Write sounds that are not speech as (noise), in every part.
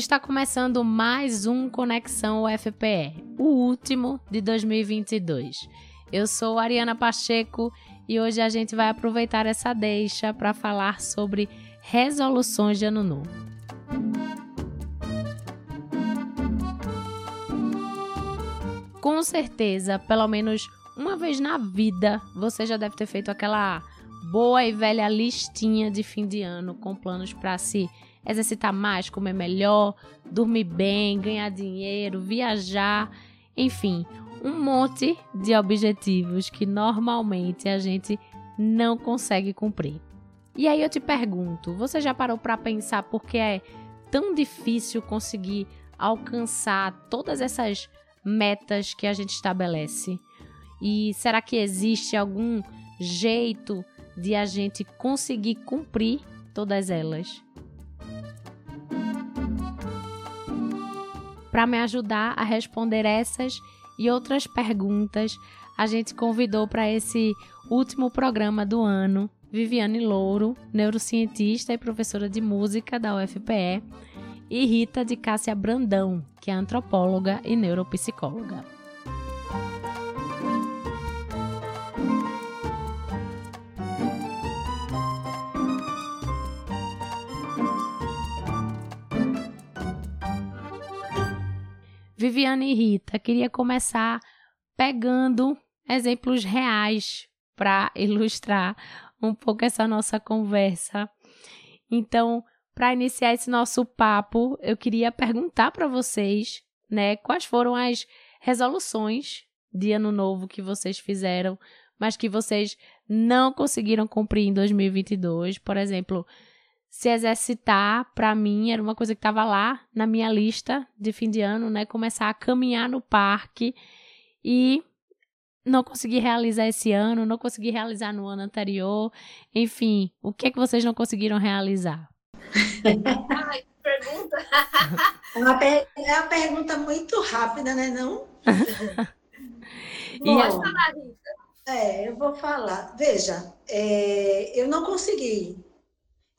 Está começando mais um Conexão UFPE, o último de 2022. Eu sou Ariana Pacheco e hoje a gente vai aproveitar essa deixa para falar sobre resoluções de ano novo. Com certeza, pelo menos uma vez na vida, você já deve ter feito aquela boa e velha listinha de fim de ano com planos para se exercitar mais, comer melhor, dormir bem, ganhar dinheiro, viajar, enfim, um monte de objetivos que normalmente a gente não consegue cumprir. E aí eu te pergunto, você já parou para pensar por que é tão difícil conseguir alcançar todas essas metas que a gente estabelece? E será que existe algum jeito de a gente conseguir cumprir todas elas? Para me ajudar a responder essas e outras perguntas, a gente convidou para esse último programa do ano Viviane Louro, neurocientista e professora de música da UFPE, e Rita de Cássia Brandão, que é antropóloga e neuropsicóloga. Viviane e Rita, queria começar pegando exemplos reais para (laughs) ilustrar um pouco essa nossa conversa. Então, para iniciar esse nosso papo, eu queria perguntar para vocês, né, quais foram as resoluções de ano novo que vocês fizeram, mas que vocês não conseguiram cumprir em 2022, por exemplo, se exercitar, para mim, era uma coisa que estava lá na minha lista de fim de ano, né? Começar a caminhar no parque e não consegui realizar esse ano, não consegui realizar no ano anterior. Enfim, o que é que vocês não conseguiram realizar? Ai, pergunta. É uma, per é uma pergunta muito rápida, né? Não? Bom, Pode falar, Rita. É, eu vou falar. Veja, é, eu não consegui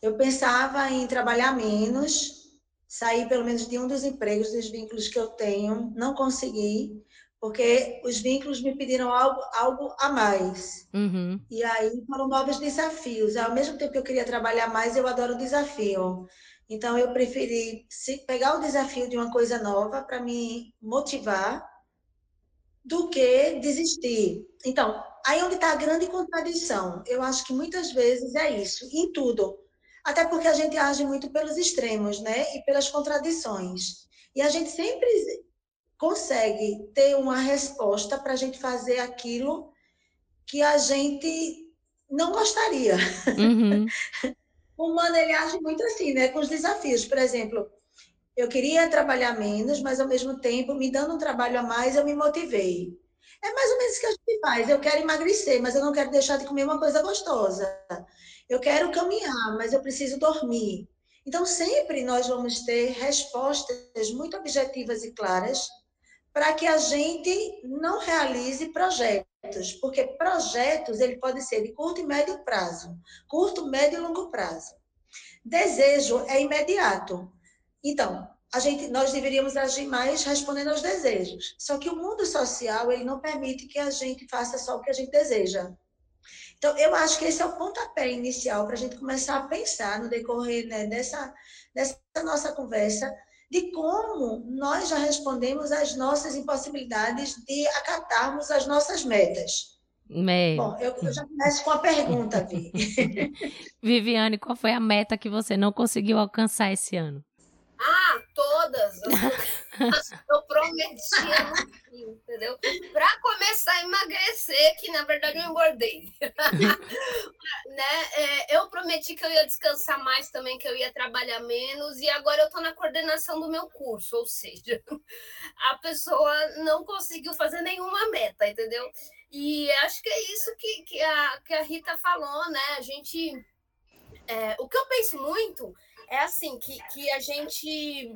eu pensava em trabalhar menos, sair pelo menos de um dos empregos, dos vínculos que eu tenho, não consegui, porque os vínculos me pediram algo, algo a mais. Uhum. E aí foram novos desafios. Ao mesmo tempo que eu queria trabalhar mais, eu adoro desafio. Então, eu preferi pegar o desafio de uma coisa nova para me motivar do que desistir. Então, aí onde está a grande contradição. Eu acho que muitas vezes é isso, em tudo. Até porque a gente age muito pelos extremos, né? E pelas contradições. E a gente sempre consegue ter uma resposta para a gente fazer aquilo que a gente não gostaria. Uhum. (laughs) o humano ele age muito assim, né? Com os desafios. Por exemplo, eu queria trabalhar menos, mas ao mesmo tempo, me dando um trabalho a mais, eu me motivei. É mais ou menos o que a gente faz. Eu quero emagrecer, mas eu não quero deixar de comer uma coisa gostosa. Eu quero caminhar, mas eu preciso dormir. Então, sempre nós vamos ter respostas muito objetivas e claras para que a gente não realize projetos, porque projetos ele pode ser de curto e médio prazo, curto, médio e longo prazo. Desejo é imediato. Então, a gente, nós deveríamos agir mais respondendo aos desejos. Só que o mundo social ele não permite que a gente faça só o que a gente deseja. Então, eu acho que esse é o pontapé inicial para a gente começar a pensar no decorrer né, dessa, dessa nossa conversa, de como nós já respondemos às nossas impossibilidades de acatarmos as nossas metas. Me... Bom, eu, eu, já começo com a pergunta, Vi. (laughs) Viviane, qual foi a meta que você não conseguiu alcançar esse ano? Ah, todas. Eu fim, entendeu? Para começar a emagrecer, que na verdade eu engordei. (laughs) né? É, eu prometi que eu ia descansar mais também, que eu ia trabalhar menos, e agora eu estou na coordenação do meu curso, ou seja, (laughs) a pessoa não conseguiu fazer nenhuma meta, entendeu? E acho que é isso que, que, a, que a Rita falou, né? A gente. É, o que eu penso muito é assim, que, que a gente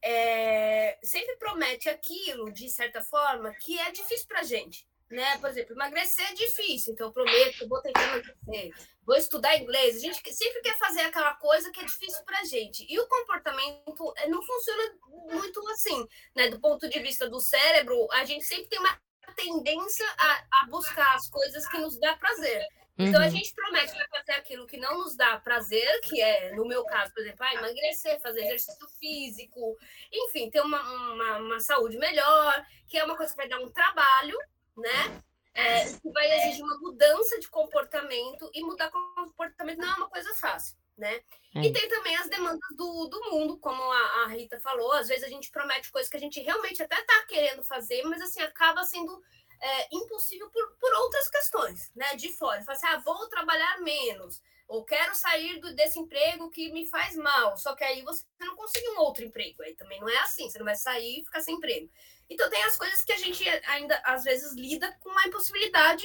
é, sempre promete aquilo, de certa forma, que é difícil para gente. né? Por exemplo, emagrecer é difícil, então eu prometo vou tentar emagrecer, vou estudar inglês. A gente sempre quer fazer aquela coisa que é difícil para gente. E o comportamento eh, não funciona muito assim, né? Do ponto de vista do cérebro, a gente sempre tem uma tendência a, a buscar as coisas que nos dá prazer. Então a uhum. gente promete que vai fazer aquilo que não nos dá prazer, que é, no meu caso, por exemplo, ah, emagrecer, fazer exercício físico, enfim, ter uma, uma, uma, saúde melhor, que é uma coisa que vai dar um trabalho, né? É, que vai exigir uma mudança de comportamento, e mudar comportamento não é uma coisa fácil, né? É. E tem também as demandas do, do mundo, como a, a, Rita falou, às vezes a gente promete coisas que a gente realmente até tá querendo fazer, mas assim, acaba sendo é, impossível por, por outras questões, né? De fora. Fala assim, ah, vou trabalhar menos, ou quero sair do, desse emprego que me faz mal. Só que aí você não consegue um outro emprego. Aí também não é assim, você não vai sair e ficar sem emprego. Então tem as coisas que a gente ainda às vezes lida com a impossibilidade,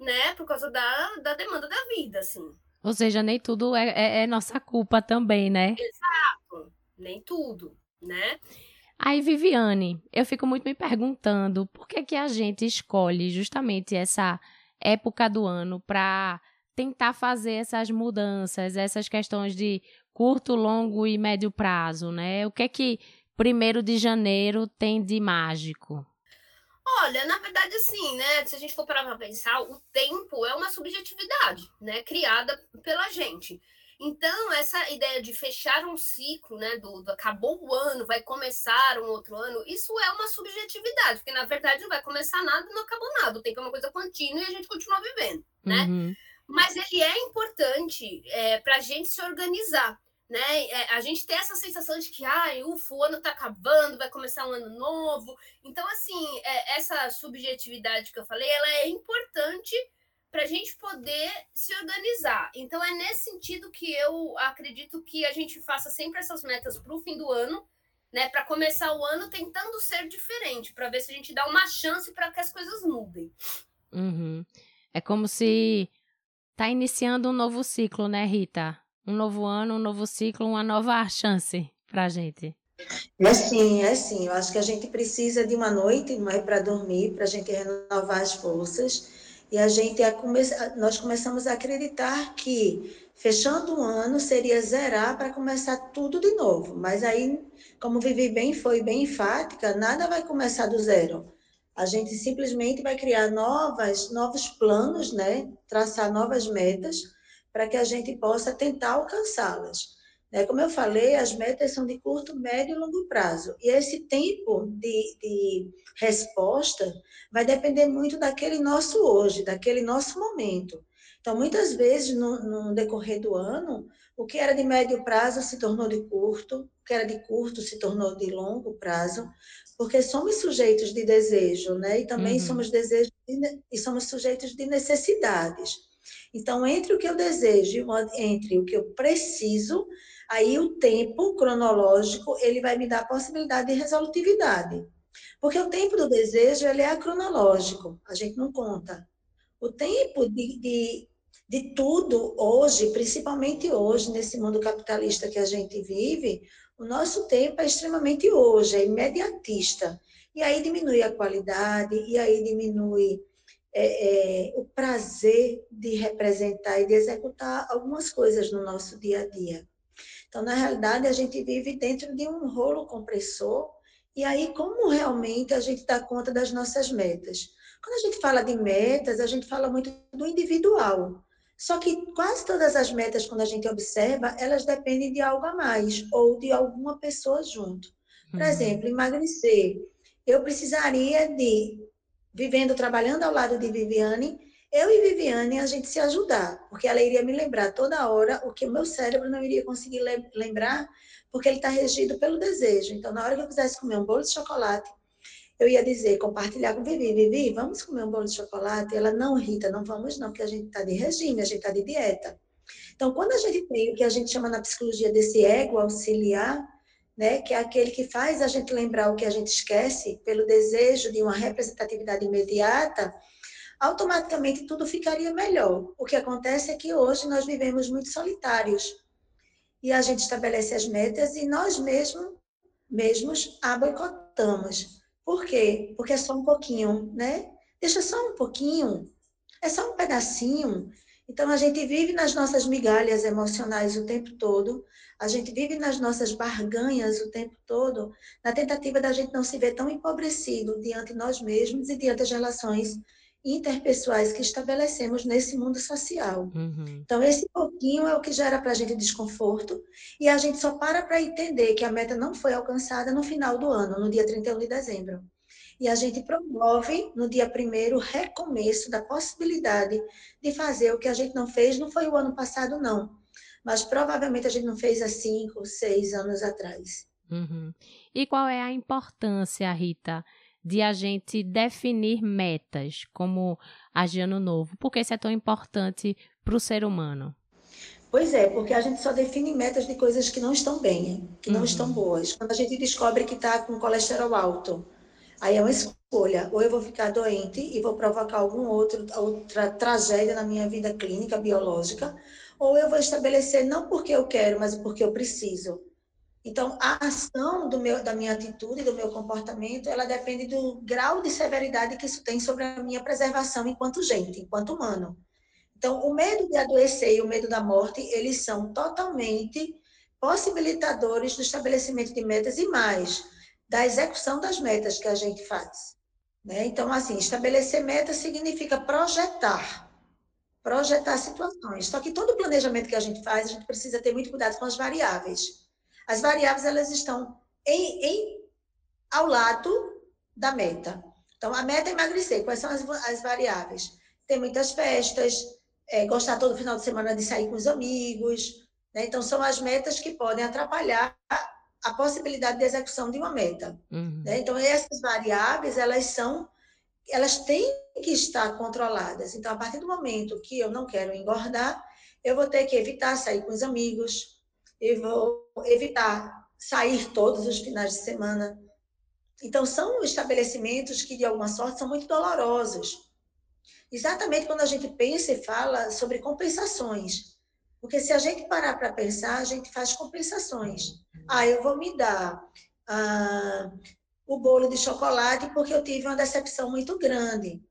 né? Por causa da, da demanda da vida, assim. Ou seja, nem tudo é, é, é nossa culpa também, né? Exato, nem tudo, né? Aí, Viviane, eu fico muito me perguntando por que, que a gente escolhe justamente essa época do ano para tentar fazer essas mudanças, essas questões de curto, longo e médio prazo, né? O que é que primeiro de janeiro tem de mágico? Olha, na verdade, assim, né? Se a gente for parar para pensar, o tempo é uma subjetividade, né? Criada pela gente. Então, essa ideia de fechar um ciclo, né, do, do, acabou o ano, vai começar um outro ano, isso é uma subjetividade, porque na verdade não vai começar nada, não acabou nada. O tempo é uma coisa contínua e a gente continua vivendo, né? Uhum. Mas ele é importante é, para a gente se organizar, né? É, a gente tem essa sensação de que, ai, ufa, o ano está acabando, vai começar um ano novo. Então, assim, é, essa subjetividade que eu falei, ela é importante para a gente poder se organizar. Então, é nesse sentido que eu acredito que a gente faça sempre essas metas para o fim do ano, né? Para começar o ano tentando ser diferente, para ver se a gente dá uma chance para que as coisas mudem. Uhum. É como se tá iniciando um novo ciclo, né, Rita? Um novo ano, um novo ciclo, uma nova chance para a gente. É sim, é sim. Eu acho que a gente precisa de uma noite, não é para dormir, para a gente renovar as forças e a gente nós começamos a acreditar que fechando um ano seria zerar para começar tudo de novo. Mas aí, como Vivi bem foi bem enfática, nada vai começar do zero. A gente simplesmente vai criar novas, novos planos, né? Traçar novas metas para que a gente possa tentar alcançá-las. Né? Como eu falei, as metas são de curto, médio e longo prazo. E esse tempo de, de resposta vai depender muito daquele nosso hoje, daquele nosso momento. Então, muitas vezes, no, no, decorrer do ano, o que era de médio prazo se tornou de curto, o que era de curto se tornou de longo prazo, porque somos sujeitos de desejo, né? E também uhum. somos desejos de, e somos sujeitos de necessidades. Então, entre o que eu desejo e entre o que eu preciso, Aí o tempo cronológico, ele vai me dar a possibilidade de resolutividade. Porque o tempo do desejo, ele é cronológico, a gente não conta. O tempo de, de, de tudo hoje, principalmente hoje, nesse mundo capitalista que a gente vive, o nosso tempo é extremamente hoje, é imediatista. E aí diminui a qualidade, e aí diminui é, é, o prazer de representar e de executar algumas coisas no nosso dia a dia. Então, na realidade, a gente vive dentro de um rolo compressor, e aí como realmente a gente dá conta das nossas metas? Quando a gente fala de metas, a gente fala muito do individual. Só que quase todas as metas, quando a gente observa, elas dependem de algo a mais, ou de alguma pessoa junto. Por uhum. exemplo, emagrecer. Eu precisaria de, vivendo, trabalhando ao lado de Viviane, eu e Viviane, a gente se ajudar, porque ela iria me lembrar toda hora o que o meu cérebro não iria conseguir lembrar, porque ele está regido pelo desejo. Então, na hora que eu quisesse comer um bolo de chocolate, eu ia dizer, compartilhar com Vivi, Vivi, vamos comer um bolo de chocolate? Ela, não, Rita, não vamos não, porque a gente está de regime, a gente está de dieta. Então, quando a gente tem o que a gente chama na psicologia desse ego auxiliar, né, que é aquele que faz a gente lembrar o que a gente esquece, pelo desejo de uma representatividade imediata, automaticamente tudo ficaria melhor. O que acontece é que hoje nós vivemos muito solitários. E a gente estabelece as metas e nós mesmos, mesmos a boicotamos. Por quê? Porque é só um pouquinho, né? Deixa só um pouquinho, é só um pedacinho. Então, a gente vive nas nossas migalhas emocionais o tempo todo, a gente vive nas nossas barganhas o tempo todo, na tentativa da gente não se ver tão empobrecido diante de nós mesmos e diante das relações interpessoais que estabelecemos nesse mundo social. Uhum. Então, esse pouquinho é o que gera para a gente desconforto, e a gente só para para entender que a meta não foi alcançada no final do ano, no dia 31 de dezembro. E a gente promove no dia primeiro o recomeço da possibilidade de fazer o que a gente não fez, não foi o ano passado, não mas provavelmente a gente não fez há cinco, seis anos atrás. Uhum. E qual é a importância, Rita, de a gente definir metas como a de ano novo? Por que isso é tão importante para o ser humano? Pois é, porque a gente só define metas de coisas que não estão bem, que não uhum. estão boas. Quando a gente descobre que está com colesterol alto, aí é uma escolha. Ou eu vou ficar doente e vou provocar algum outro, outra tragédia na minha vida clínica, biológica, ou eu vou estabelecer não porque eu quero, mas porque eu preciso. Então, a ação do meu, da minha atitude, do meu comportamento, ela depende do grau de severidade que isso tem sobre a minha preservação enquanto gente, enquanto humano. Então, o medo de adoecer e o medo da morte, eles são totalmente possibilitadores do estabelecimento de metas e mais, da execução das metas que a gente faz. Né? Então, assim, estabelecer metas significa projetar projetar situações. Só que todo planejamento que a gente faz, a gente precisa ter muito cuidado com as variáveis. As variáveis, elas estão em, em ao lado da meta. Então, a meta é emagrecer. Quais são as, as variáveis? Ter muitas festas, é, gostar todo final de semana de sair com os amigos. Né? Então, são as metas que podem atrapalhar a possibilidade de execução de uma meta. Uhum. Né? Então, essas variáveis, elas são elas têm que estar controladas. Então, a partir do momento que eu não quero engordar, eu vou ter que evitar sair com os amigos, eu vou evitar sair todos os finais de semana. Então, são estabelecimentos que, de alguma sorte, são muito dolorosos. Exatamente quando a gente pensa e fala sobre compensações. Porque se a gente parar para pensar, a gente faz compensações. Ah, eu vou me dar ah, o bolo de chocolate porque eu tive uma decepção muito grande.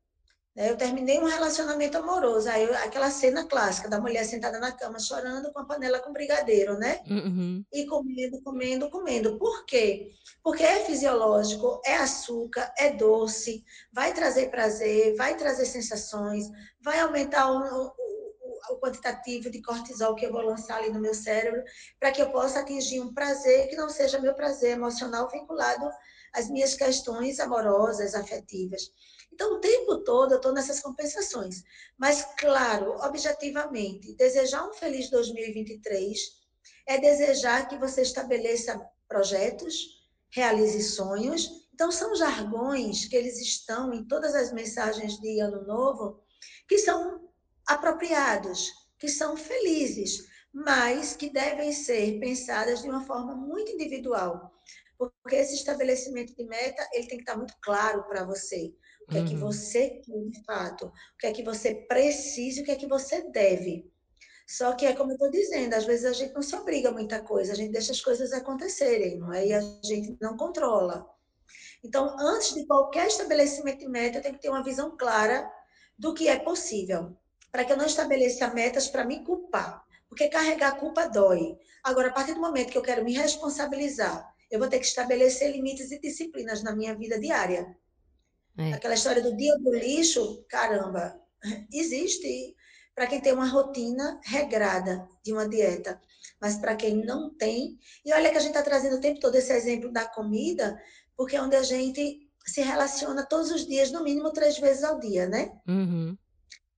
Né? Eu terminei um relacionamento amoroso, aí eu, aquela cena clássica da mulher sentada na cama chorando com a panela com brigadeiro, né? Uhum. E comendo, comendo, comendo. Por quê? Porque é fisiológico, é açúcar, é doce, vai trazer prazer, vai trazer sensações, vai aumentar o, o, o quantitativo de cortisol que eu vou lançar ali no meu cérebro, para que eu possa atingir um prazer que não seja meu prazer emocional vinculado as minhas questões amorosas, afetivas. Então, o tempo todo eu estou nessas compensações. Mas, claro, objetivamente, desejar um feliz 2023 é desejar que você estabeleça projetos, realize sonhos. Então, são jargões que eles estão em todas as mensagens de Ano Novo que são apropriados, que são felizes, mas que devem ser pensadas de uma forma muito individual porque esse estabelecimento de meta ele tem que estar muito claro para você. O que uhum. é que uhum. você quer de fato, o que é que você precisa, o que é que você deve. Só que é como eu estou dizendo, às vezes a gente não se obriga a muita coisa, a gente deixa as coisas acontecerem, não é? E a gente não controla. Então, antes de qualquer estabelecimento de meta, eu tenho que ter uma visão clara do que é possível, para que eu não estabeleça metas para me culpar, porque carregar a culpa dói. Agora, a partir do momento que eu quero me responsabilizar eu vou ter que estabelecer limites e disciplinas na minha vida diária. É. Aquela história do dia do lixo, caramba, existe para quem tem uma rotina regrada de uma dieta, mas para quem não tem, e olha que a gente está trazendo o tempo todo esse exemplo da comida, porque é onde a gente se relaciona todos os dias, no mínimo três vezes ao dia, né? Uhum.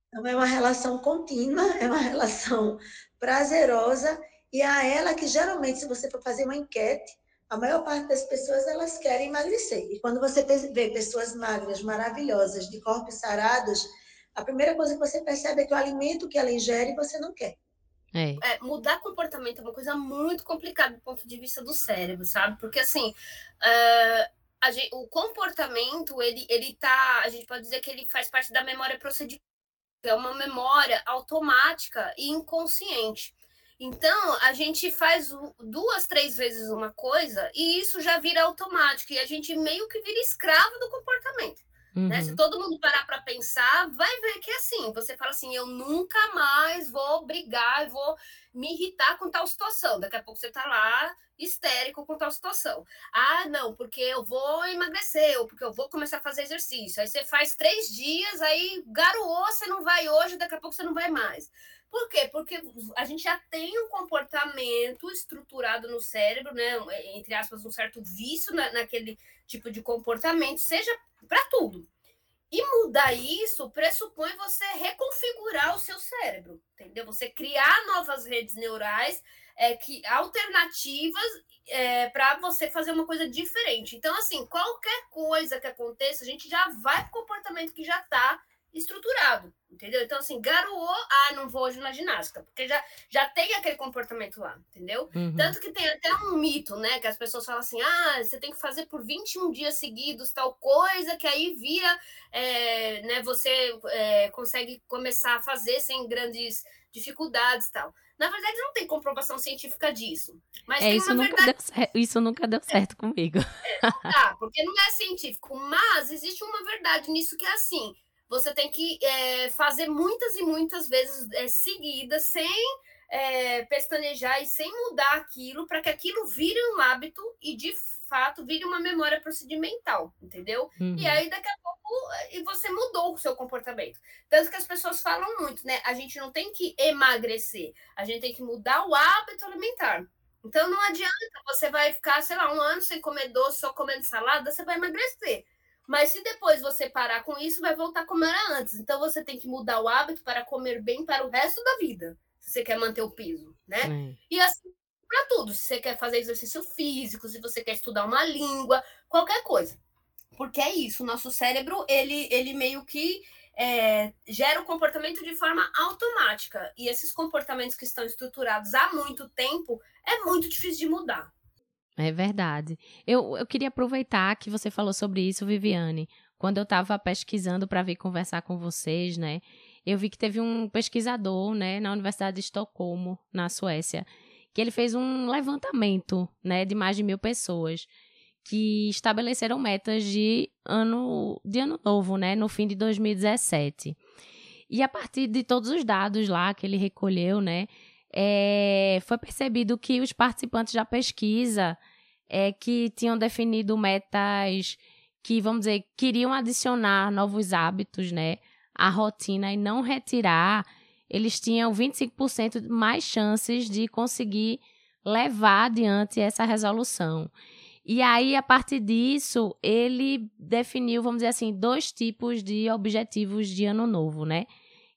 Então é uma relação contínua, (laughs) é uma relação prazerosa, e a ela que geralmente, se você for fazer uma enquete, a maior parte das pessoas elas querem emagrecer. E quando você vê pessoas magras, maravilhosas, de corpos sarados, a primeira coisa que você percebe é que o alimento que ela ingere você não quer. É. É, mudar comportamento é uma coisa muito complicada do ponto de vista do cérebro, sabe? Porque assim, uh, gente, o comportamento ele, ele tá, a gente pode dizer que ele faz parte da memória procedimental, é uma memória automática e inconsciente. Então, a gente faz duas, três vezes uma coisa e isso já vira automático e a gente meio que vira escravo do comportamento. Uhum. Né? Se uhum. todo mundo parar para pensar, vai ver que é assim. Você fala assim: eu nunca mais vou brigar, vou me irritar com tal situação. Daqui a pouco você está lá histérico com tal situação. Ah, não, porque eu vou emagrecer, ou porque eu vou começar a fazer exercício. Aí você faz três dias, aí garoou, você não vai hoje, daqui a pouco você não vai mais. Por quê? Porque a gente já tem um comportamento estruturado no cérebro, né? Entre aspas, um certo vício na, naquele tipo de comportamento, seja para tudo. E mudar isso pressupõe você reconfigurar o seu cérebro, entendeu? Você criar novas redes neurais é, que, alternativas é, para você fazer uma coisa diferente. Então, assim, qualquer coisa que aconteça, a gente já vai para o comportamento que já está estruturado, entendeu? Então, assim, garoou, ah, não vou hoje na ginástica, porque já, já tem aquele comportamento lá, entendeu? Uhum. Tanto que tem até um mito, né, que as pessoas falam assim, ah, você tem que fazer por 21 dias seguidos tal coisa, que aí vira, é, né, você é, consegue começar a fazer sem grandes dificuldades tal. Na verdade, não tem comprovação científica disso. Mas é, isso, nunca verdade... deu, isso nunca deu certo comigo. É, não dá, porque não é científico. Mas existe uma verdade nisso que é assim: você tem que é, fazer muitas e muitas vezes é, seguidas, sem é, pestanejar e sem mudar aquilo, para que aquilo vire um hábito e de fato vire uma memória procedimental, entendeu? Uhum. E aí daqui a pouco e você mudou o seu comportamento. Tanto que as pessoas falam muito, né? A gente não tem que emagrecer, a gente tem que mudar o hábito alimentar. Então não adianta, você vai ficar, sei lá, um ano sem comer doce, só comendo salada, você vai emagrecer. Mas se depois você parar com isso, vai voltar como era antes. Então você tem que mudar o hábito para comer bem para o resto da vida, se você quer manter o peso, né? E assim para tudo, se você quer fazer exercício físico, se você quer estudar uma língua, qualquer coisa. Porque é isso, o nosso cérebro, ele, ele meio que é, gera o comportamento de forma automática. E esses comportamentos que estão estruturados há muito tempo, é muito difícil de mudar. É verdade. Eu, eu queria aproveitar que você falou sobre isso, Viviane. Quando eu estava pesquisando para vir conversar com vocês, né? Eu vi que teve um pesquisador, né, na Universidade de Estocolmo, na Suécia, que ele fez um levantamento, né, de mais de mil pessoas que estabeleceram metas de ano de ano novo, né, no fim de 2017. E a partir de todos os dados lá que ele recolheu, né, é, foi percebido que os participantes da pesquisa é, que tinham definido metas que, vamos dizer, queriam adicionar novos hábitos, né, à rotina e não retirar, eles tinham 25% mais chances de conseguir levar adiante essa resolução. E aí, a partir disso, ele definiu, vamos dizer assim, dois tipos de objetivos de ano novo, né?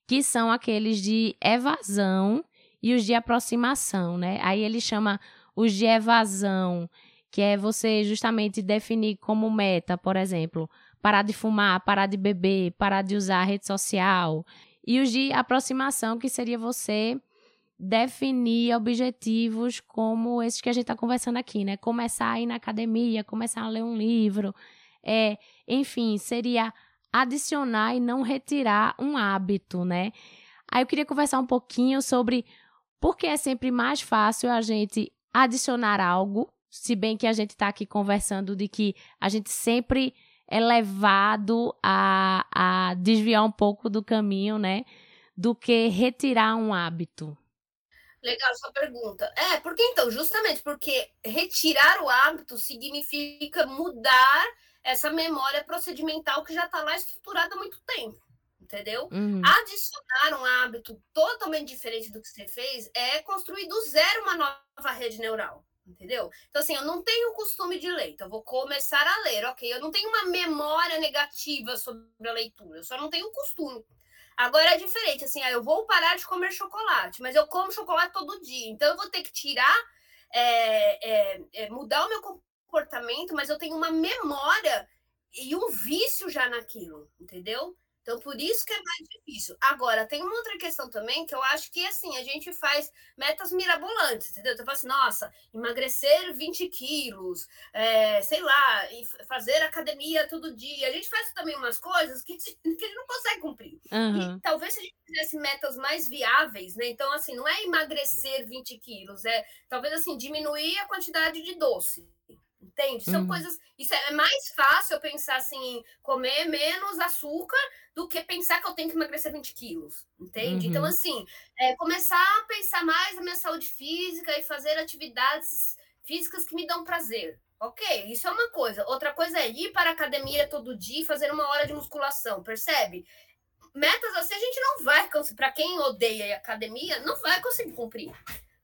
Que são aqueles de evasão e os de aproximação, né? Aí ele chama os de evasão, que é você justamente definir como meta, por exemplo, parar de fumar, parar de beber, parar de usar a rede social. E os de aproximação, que seria você definir objetivos como esses que a gente está conversando aqui, né? Começar a ir na academia, começar a ler um livro, é, enfim, seria adicionar e não retirar um hábito, né? Aí eu queria conversar um pouquinho sobre porque é sempre mais fácil a gente adicionar algo, se bem que a gente está aqui conversando de que a gente sempre é levado a, a desviar um pouco do caminho, né? Do que retirar um hábito. Legal sua pergunta. É, porque então, justamente porque retirar o hábito significa mudar essa memória procedimental que já está lá estruturada há muito tempo entendeu? Uhum. Adicionar um hábito totalmente diferente do que você fez é construir do zero uma nova rede neural, entendeu? Então, assim, eu não tenho costume de ler, então eu vou começar a ler, ok? Eu não tenho uma memória negativa sobre a leitura, eu só não tenho costume. Agora é diferente, assim, ah, eu vou parar de comer chocolate, mas eu como chocolate todo dia, então eu vou ter que tirar, é, é, é, mudar o meu comportamento, mas eu tenho uma memória e um vício já naquilo, entendeu? Então, por isso que é mais difícil. Agora, tem uma outra questão também que eu acho que, assim, a gente faz metas mirabolantes, entendeu? Então, eu falo assim, nossa, emagrecer 20 quilos, é, sei lá, e fazer academia todo dia. A gente faz também umas coisas que, que (laughs) a gente não consegue cumprir. Uhum. E talvez se a gente fizesse metas mais viáveis, né? Então, assim, não é emagrecer 20 quilos, é talvez, assim, diminuir a quantidade de doce entende? São uhum. coisas. Isso é, mais fácil eu pensar assim, comer menos açúcar do que pensar que eu tenho que emagrecer 20 quilos, entende? Então, uhum. Então, assim, é, começar a pensar mais na minha saúde física e fazer atividades físicas que me dão prazer. Ok, isso é uma coisa. Outra coisa é ir para a academia todo dia e fazer uma hora de musculação, percebe? Metas assim a gente não vai conseguir. Para quem odeia a academia, não vai conseguir cumprir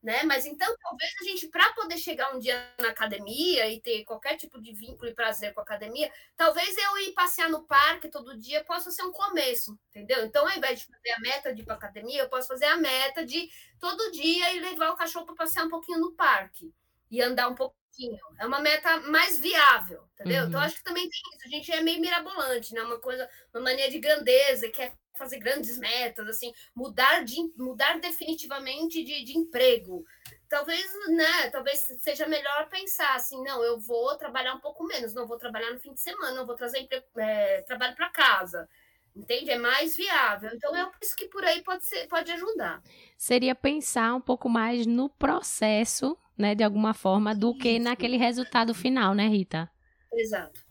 né? Mas então talvez a gente, para poder chegar um dia na academia e ter qualquer tipo de vínculo e prazer com a academia, talvez eu ir passear no parque todo dia possa ser um começo, entendeu? Então, ao invés de fazer a meta de ir para academia, eu posso fazer a meta de todo dia ir levar o cachorro para passear um pouquinho no parque e andar um pouquinho. É uma meta mais viável, entendeu? Uhum. Então, acho que também tem isso. A gente é meio mirabolante, né? Uma coisa, uma mania de grandeza, que é fazer grandes metas, assim, mudar, de, mudar definitivamente de, de emprego. Talvez, né, talvez seja melhor pensar assim, não, eu vou trabalhar um pouco menos, não vou trabalhar no fim de semana, não vou trazer é, trabalho para casa. Entende? É mais viável. Então, eu penso que por aí pode, ser, pode ajudar. Seria pensar um pouco mais no processo, né, de alguma forma, do Isso. que naquele resultado final, né, Rita? Exato.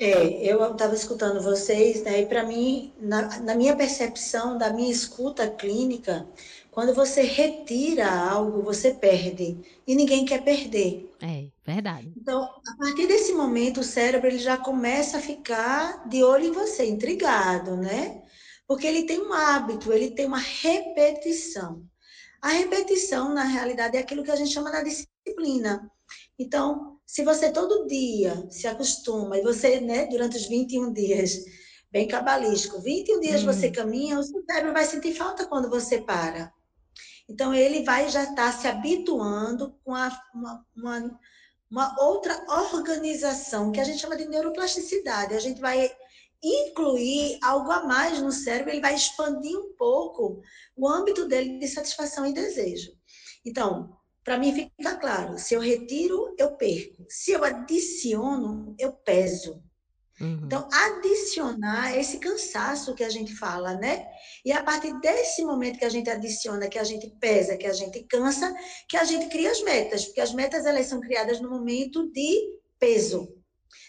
É, eu estava escutando vocês, né, e para mim, na, na, minha percepção, da minha escuta clínica, quando você retira algo, você perde. E ninguém quer perder. É, verdade. Então, a partir desse momento, o cérebro ele já começa a ficar de olho em você, intrigado, né? Porque ele tem um hábito, ele tem uma repetição. A repetição, na realidade, é aquilo que a gente chama da disciplina. Então, se você todo dia se acostuma, e você, né, durante os 21 dias, bem cabalístico, 21 dias hum. você caminha, o seu cérebro vai sentir falta quando você para. Então, ele vai já estar tá se habituando com a, uma, uma, uma outra organização, que a gente chama de neuroplasticidade. A gente vai incluir algo a mais no cérebro, ele vai expandir um pouco o âmbito dele de satisfação e desejo. Então, para mim fica claro, se eu retiro, eu perco. Se eu adiciono, eu peso. Uhum. Então, adicionar esse cansaço que a gente fala, né? E a partir desse momento que a gente adiciona, que a gente pesa, que a gente cansa, que a gente cria as metas, porque as metas elas são criadas no momento de peso.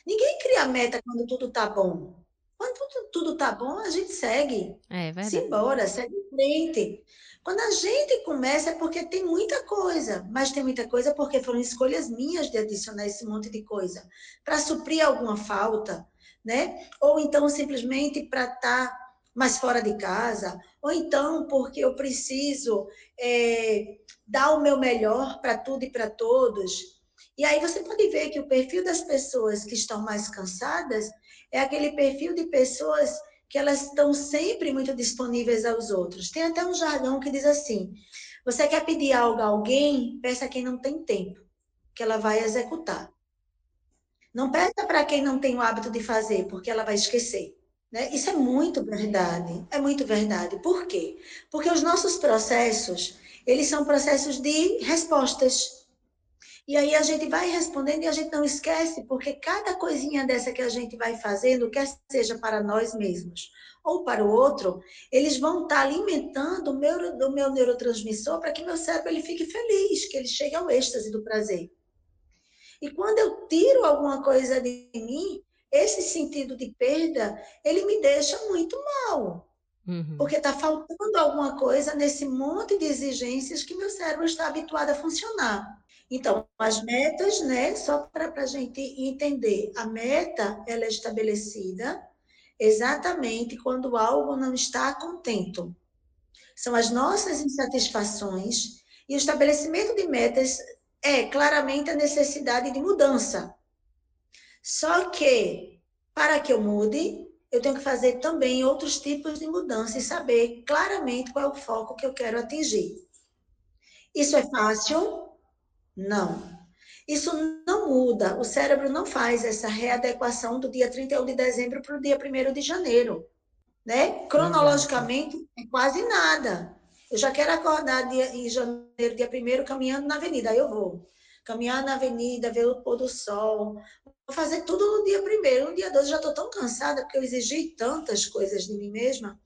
Ninguém cria meta quando tudo tá bom. Quando tudo, tudo tá bom, a gente segue. É. Simbora, segue em frente. Quando a gente começa é porque tem muita coisa, mas tem muita coisa porque foram escolhas minhas de adicionar esse monte de coisa para suprir alguma falta, né? Ou então simplesmente para estar tá mais fora de casa, ou então porque eu preciso é, dar o meu melhor para tudo e para todos. E aí você pode ver que o perfil das pessoas que estão mais cansadas é aquele perfil de pessoas que elas estão sempre muito disponíveis aos outros. Tem até um jargão que diz assim: você quer pedir algo a alguém, peça a quem não tem tempo, que ela vai executar. Não peça para quem não tem o hábito de fazer, porque ela vai esquecer. Né? Isso é muito verdade, é muito verdade. Por quê? Porque os nossos processos, eles são processos de respostas. E aí a gente vai respondendo e a gente não esquece, porque cada coisinha dessa que a gente vai fazendo, quer seja para nós mesmos ou para o outro, eles vão estar alimentando o meu, o meu neurotransmissor para que meu cérebro ele fique feliz, que ele chegue ao êxtase do prazer. E quando eu tiro alguma coisa de mim, esse sentido de perda, ele me deixa muito mal. Uhum. Porque está faltando alguma coisa nesse monte de exigências que meu cérebro está habituado a funcionar. Então, as metas, né, só para a gente entender, a meta ela é estabelecida exatamente quando algo não está contento. São as nossas insatisfações e o estabelecimento de metas é claramente a necessidade de mudança. Só que, para que eu mude, eu tenho que fazer também outros tipos de mudança e saber claramente qual é o foco que eu quero atingir. Isso é fácil? Não. Isso não muda. O cérebro não faz essa readequação do dia 31 de dezembro para o dia 1 de janeiro. Né? Cronologicamente, é quase nada. Eu já quero acordar dia, em janeiro, dia 1 caminhando na avenida. Aí eu vou. Caminhar na avenida, ver o pôr do sol. Fazer tudo no dia 1 No dia 12 já estou tão cansada, porque eu exigi tantas coisas de mim mesma,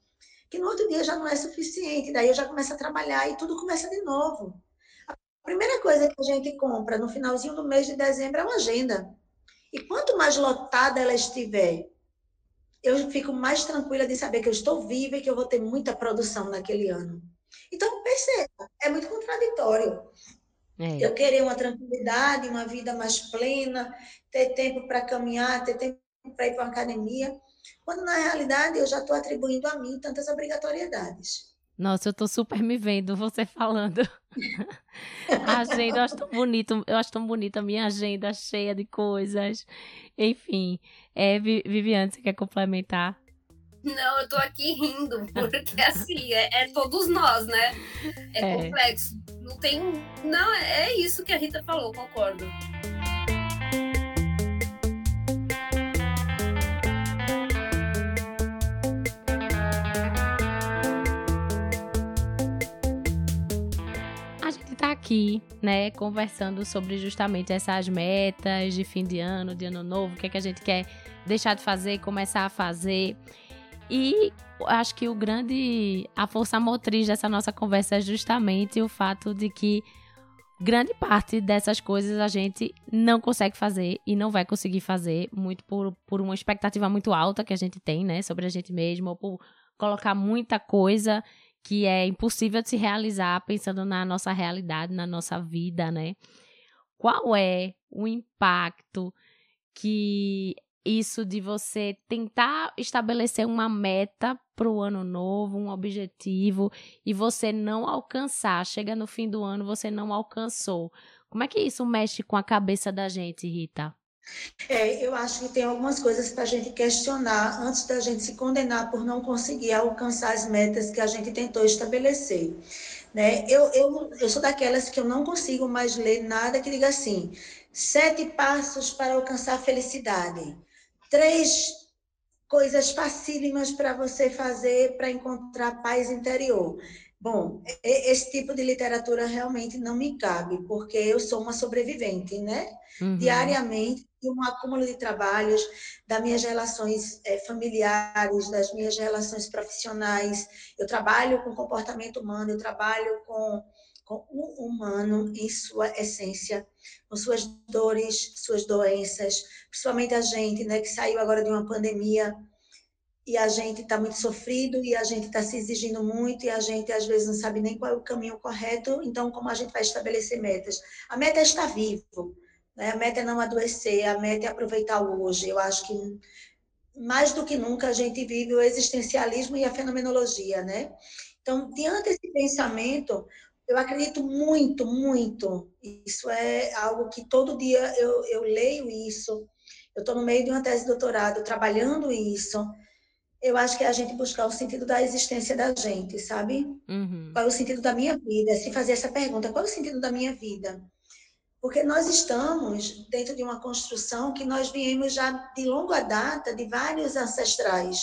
que no outro dia já não é suficiente. Daí eu já começo a trabalhar e tudo começa de novo. A primeira coisa que a gente compra no finalzinho do mês de dezembro é uma agenda. E quanto mais lotada ela estiver, eu fico mais tranquila de saber que eu estou viva e que eu vou ter muita produção naquele ano. Então, perceba, é muito contraditório. É. Eu querer uma tranquilidade, uma vida mais plena, ter tempo para caminhar, ter tempo para ir para a academia, quando na realidade eu já estou atribuindo a mim tantas obrigatoriedades. Nossa, eu estou super me vendo você falando. (laughs) a agenda, eu acho tão bonito, eu acho tão bonita a minha agenda cheia de coisas. Enfim, é, Viviane, você quer complementar? Não, eu tô aqui rindo, (laughs) porque assim, é, é todos nós, né? É, é, complexo. Não tem. Não, é isso que a Rita falou, concordo. aqui, né, conversando sobre justamente essas metas de fim de ano, de ano novo, o que é que a gente quer deixar de fazer, começar a fazer. E acho que o grande a força motriz dessa nossa conversa é justamente o fato de que grande parte dessas coisas a gente não consegue fazer e não vai conseguir fazer muito por, por uma expectativa muito alta que a gente tem, né, sobre a gente mesmo, ou por colocar muita coisa que é impossível de se realizar pensando na nossa realidade, na nossa vida, né? Qual é o impacto que isso de você tentar estabelecer uma meta para o ano novo, um objetivo, e você não alcançar, chega no fim do ano, você não alcançou. Como é que isso mexe com a cabeça da gente, Rita? É, eu acho que tem algumas coisas para a gente questionar antes da gente se condenar por não conseguir alcançar as metas que a gente tentou estabelecer. Né? Eu, eu, eu sou daquelas que eu não consigo mais ler nada que diga assim: sete passos para alcançar a felicidade, três coisas facílimas para você fazer para encontrar paz interior. Bom, esse tipo de literatura realmente não me cabe, porque eu sou uma sobrevivente, né? Uhum. Diariamente, um acúmulo de trabalhos, das minhas relações é, familiares, das minhas relações profissionais. Eu trabalho com comportamento humano, eu trabalho com, com o humano em sua essência, com suas dores, suas doenças, principalmente a gente, né, que saiu agora de uma pandemia e a gente está muito sofrido e a gente está se exigindo muito e a gente às vezes não sabe nem qual é o caminho correto. Então, como a gente vai estabelecer metas? A meta é estar vivo, né? a meta é não adoecer, a meta é aproveitar o hoje. Eu acho que mais do que nunca a gente vive o existencialismo e a fenomenologia, né? Então, diante desse pensamento, eu acredito muito, muito. Isso é algo que todo dia eu, eu leio isso. Eu estou no meio de uma tese de doutorado trabalhando isso eu acho que é a gente buscar o sentido da existência da gente, sabe? Uhum. Qual é o sentido da minha vida? Se fazer essa pergunta, qual é o sentido da minha vida? Porque nós estamos dentro de uma construção que nós viemos já de longa data, de vários ancestrais.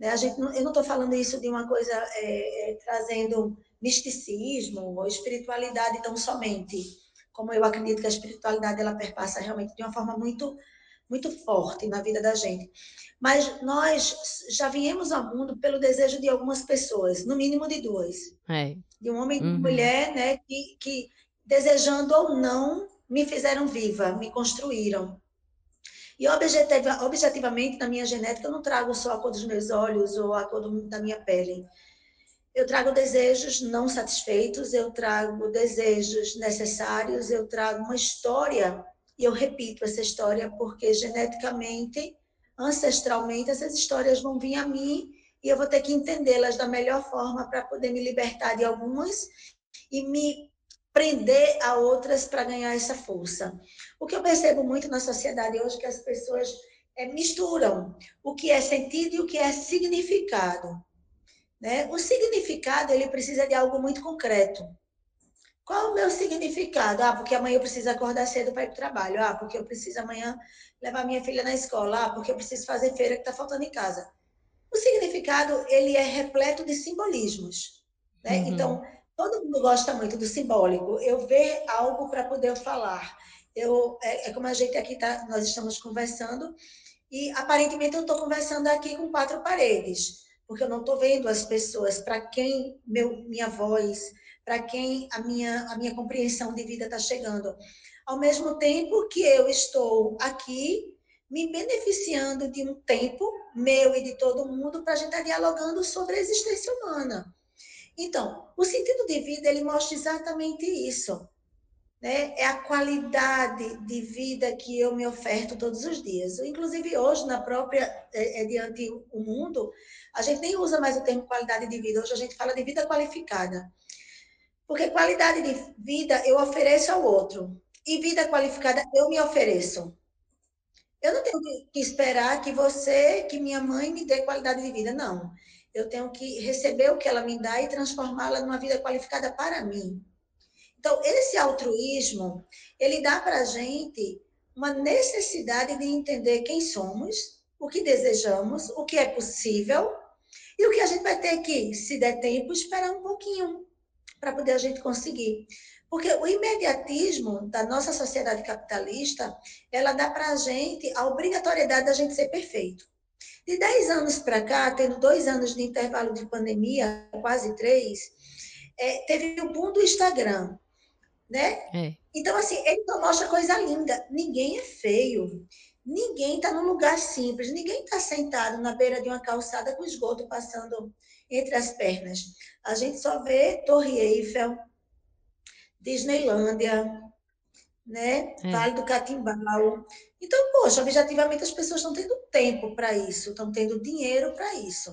Né? A gente eu não estou falando isso de uma coisa é, é, trazendo misticismo ou espiritualidade tão somente, como eu acredito que a espiritualidade ela perpassa realmente de uma forma muito muito forte na vida da gente. Mas nós já viemos ao mundo pelo desejo de algumas pessoas, no mínimo de duas. É. De um homem e de uma uhum. mulher, né, que, que, desejando ou não, me fizeram viva, me construíram. E objetiva, objetivamente, na minha genética, eu não trago só a cor dos meus olhos ou a cor do, da minha pele. Eu trago desejos não satisfeitos, eu trago desejos necessários, eu trago uma história e eu repito essa história porque geneticamente, ancestralmente, essas histórias vão vir a mim e eu vou ter que entendê-las da melhor forma para poder me libertar de algumas e me prender a outras para ganhar essa força. O que eu percebo muito na sociedade hoje é que as pessoas é, misturam o que é sentido e o que é significado. Né? O significado ele precisa de algo muito concreto. Qual o meu significado? Ah, porque amanhã eu preciso acordar cedo para ir para o trabalho. Ah, porque eu preciso amanhã levar minha filha na escola. Ah, porque eu preciso fazer feira que está faltando em casa. O significado, ele é repleto de simbolismos. Né? Uhum. Então, todo mundo gosta muito do simbólico. Eu ver algo para poder falar. Eu, é, é, como a gente aqui tá, nós estamos conversando, e aparentemente eu estou conversando aqui com quatro paredes, porque eu não estou vendo as pessoas para quem meu, minha voz para quem a minha, a minha compreensão de vida está chegando. ao mesmo tempo que eu estou aqui me beneficiando de um tempo meu e de todo mundo para a gente estar tá dialogando sobre a existência humana. Então, o sentido de vida ele mostra exatamente isso. Né? É a qualidade de vida que eu me oferto todos os dias. Inclusive, hoje, na própria é, é, Diante o Mundo, a gente nem usa mais o termo qualidade de vida, hoje a gente fala de vida qualificada. Porque qualidade de vida eu ofereço ao outro, e vida qualificada eu me ofereço. Eu não tenho que esperar que você, que minha mãe me dê qualidade de vida, não. Eu tenho que receber o que ela me dá e transformá-la numa vida qualificada para mim. Então, esse altruísmo, ele dá para a gente uma necessidade de entender quem somos, o que desejamos, o que é possível e o que a gente vai ter que, se der tempo, esperar um pouquinho para poder a gente conseguir. Porque o imediatismo da nossa sociedade capitalista, ela dá para a gente a obrigatoriedade da gente ser perfeito. De 10 anos para cá, tendo dois anos de intervalo de pandemia, quase três, é, teve o boom do Instagram, né? É. Então, assim, ele não mostra coisa linda. Ninguém é feio. Ninguém está num lugar simples. Ninguém está sentado na beira de uma calçada com esgoto passando entre as pernas. A gente só vê Torre Eiffel, Disneylândia, né? É. Vale do Catimbau. Então, poxa, objetivamente as pessoas estão tendo tempo para isso, estão tendo dinheiro para isso.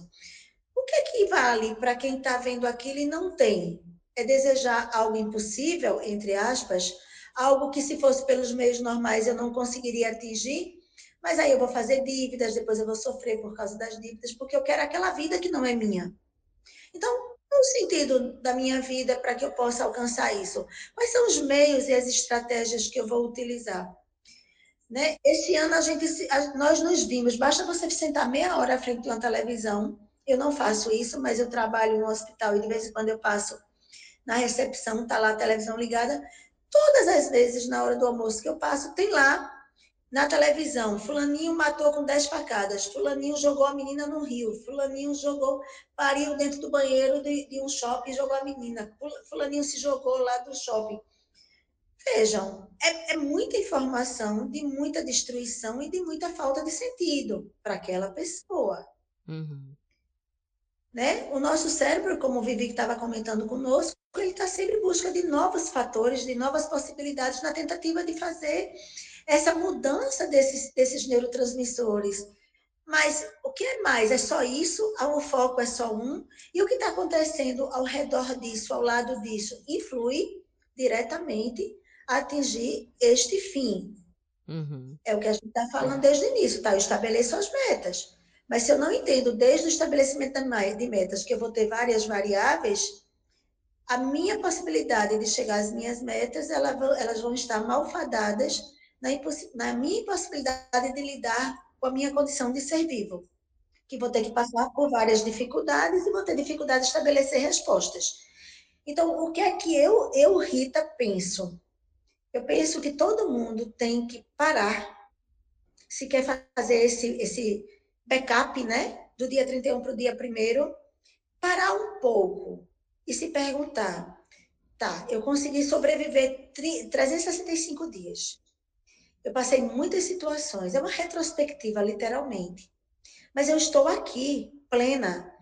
O que é que vale para quem está vendo aquilo e não tem? É desejar algo impossível, entre aspas, algo que se fosse pelos meios normais eu não conseguiria atingir, mas aí eu vou fazer dívidas, depois eu vou sofrer por causa das dívidas, porque eu quero aquela vida que não é minha. Então, o sentido da minha vida para que eu possa alcançar isso? Quais são os meios e as estratégias que eu vou utilizar? Né? Esse ano a gente, nós nos vimos, basta você sentar meia hora à frente de uma televisão. Eu não faço isso, mas eu trabalho no hospital e de vez em quando eu passo na recepção, está lá a televisão ligada. Todas as vezes na hora do almoço que eu passo, tem lá na televisão, fulaninho matou com 10 facadas, fulaninho jogou a menina no rio, fulaninho jogou, pariu dentro do banheiro de, de um shopping e jogou a menina, fulaninho se jogou lá do shopping. Vejam, é, é, muita informação de muita destruição e de muita falta de sentido para aquela pessoa. Uhum. Né? O nosso cérebro, como o Vivi estava comentando conosco, ele está sempre em busca de novos fatores, de novas possibilidades na tentativa de fazer essa mudança desses, desses neurotransmissores. Mas o que é mais? É só isso? O foco é só um? E o que está acontecendo ao redor disso, ao lado disso, influi diretamente a atingir este fim. Uhum. É o que a gente está falando desde o início, tá? Eu estabeleço as metas. Mas se eu não entendo desde o estabelecimento de metas que eu vou ter várias variáveis, a minha possibilidade de chegar às minhas metas, elas vão estar malfadadas na, na minha impossibilidade de lidar com a minha condição de ser vivo, que vou ter que passar por várias dificuldades e vou ter dificuldade de estabelecer respostas. Então, o que é que eu, eu Rita, penso? Eu penso que todo mundo tem que parar, se quer fazer esse, esse backup, né, do dia 31 para o dia 1 parar um pouco e se perguntar, tá, eu consegui sobreviver 365 dias. Eu passei muitas situações, é uma retrospectiva, literalmente. Mas eu estou aqui, plena,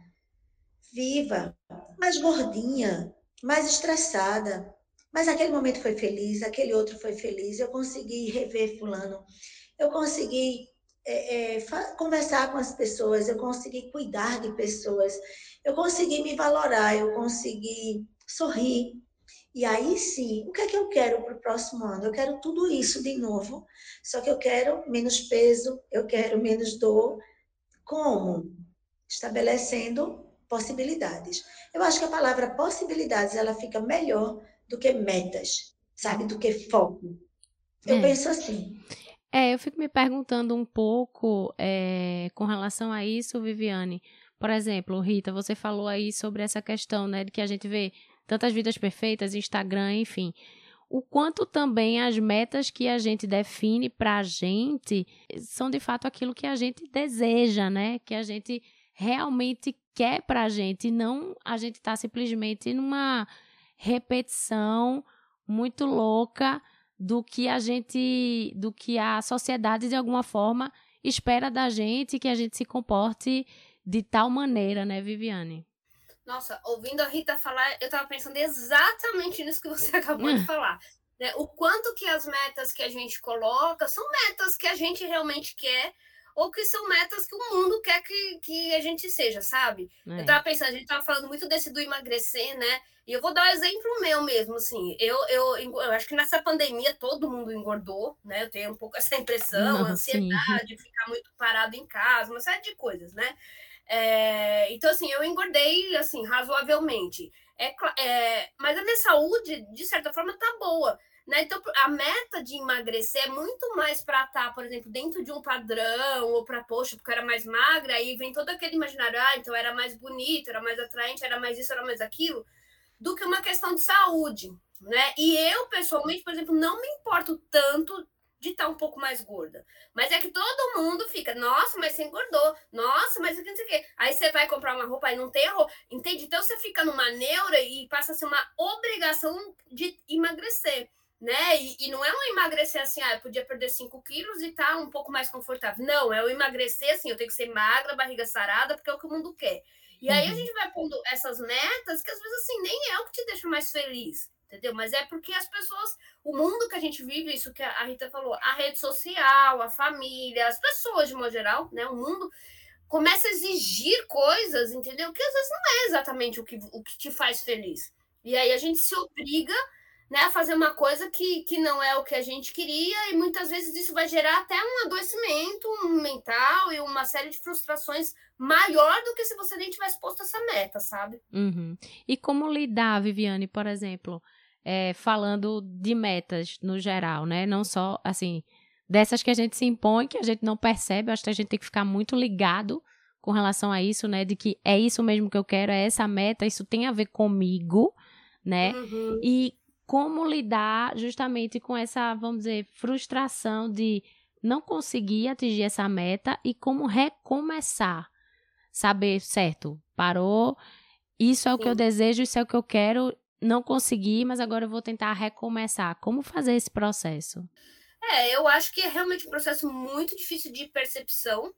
viva, mais gordinha, mais estressada. Mas aquele momento foi feliz, aquele outro foi feliz. Eu consegui rever Fulano, eu consegui é, é, conversar com as pessoas, eu consegui cuidar de pessoas, eu consegui me valorar, eu consegui sorrir, e aí sim, o que é que eu quero para o próximo ano? Eu quero tudo isso de novo, só que eu quero menos peso, eu quero menos dor. Como? Estabelecendo possibilidades. Eu acho que a palavra possibilidades ela fica melhor do que metas, sabe? Do que foco. Eu é. penso assim. É, eu fico me perguntando um pouco é, com relação a isso, Viviane. Por exemplo, Rita, você falou aí sobre essa questão, né, de que a gente vê tantas vidas perfeitas, Instagram, enfim. O quanto também as metas que a gente define para a gente são de fato aquilo que a gente deseja, né? Que a gente realmente quer para a gente, não a gente está simplesmente numa repetição muito louca do que a gente, do que a sociedade de alguma forma espera da gente que a gente se comporte de tal maneira, né, Viviane? Nossa, ouvindo a Rita falar, eu estava pensando exatamente nisso que você (laughs) acabou de falar. Né? O quanto que as metas que a gente coloca são metas que a gente realmente quer ou que são metas que o mundo quer que, que a gente seja, sabe? É. Eu estava pensando, a gente estava falando muito desse do emagrecer, né? E eu vou dar um exemplo meu mesmo, assim. Eu, eu, eu acho que nessa pandemia todo mundo engordou, né? Eu tenho um pouco essa impressão, Não, ansiedade, sim. ficar muito parado em casa, uma série de coisas, né? É, então, assim, eu engordei, assim, razoavelmente. É, é, mas a minha saúde, de certa forma, tá boa. Né? Então, a meta de emagrecer é muito mais para estar, tá, por exemplo, dentro de um padrão, ou para, poxa, porque era mais magra, aí vem todo aquele imaginário, ah, então era mais bonito, era mais atraente, era mais isso, era mais aquilo, do que uma questão de saúde, né? E eu, pessoalmente, por exemplo, não me importo tanto de estar tá um pouco mais gorda. Mas é que todo mundo fica, nossa, mas você engordou, nossa, mas não sei o quê. Aí você vai comprar uma roupa e não tem roupa, entende? Então você fica numa neura e passa a ser uma obrigação de emagrecer. Né? E, e não é um emagrecer assim, ah, eu podia perder 5 quilos e tá um pouco mais confortável. Não, é o emagrecer assim, eu tenho que ser magra, barriga sarada, porque é o que o mundo quer. E aí a uhum. gente vai pondo essas metas que às vezes assim nem é o que te deixa mais feliz entendeu? Mas é porque as pessoas, o mundo que a gente vive, isso que a Rita falou, a rede social, a família, as pessoas de modo geral, né? O mundo começa a exigir coisas, entendeu? Que às vezes não é exatamente o que, o que te faz feliz. E aí a gente se obriga né, fazer uma coisa que, que não é o que a gente queria, e muitas vezes isso vai gerar até um adoecimento mental e uma série de frustrações maior do que se você nem tivesse posto essa meta, sabe? Uhum. E como lidar, Viviane, por exemplo, é, falando de metas no geral, né? Não só, assim, dessas que a gente se impõe, que a gente não percebe, acho que a gente tem que ficar muito ligado com relação a isso, né? De que é isso mesmo que eu quero, é essa meta, isso tem a ver comigo, né? Uhum. E como lidar justamente com essa, vamos dizer, frustração de não conseguir atingir essa meta e como recomeçar. Saber, certo, parou, isso é o Sim. que eu desejo, isso é o que eu quero, não consegui, mas agora eu vou tentar recomeçar. Como fazer esse processo? É, eu acho que é realmente um processo muito difícil de percepção,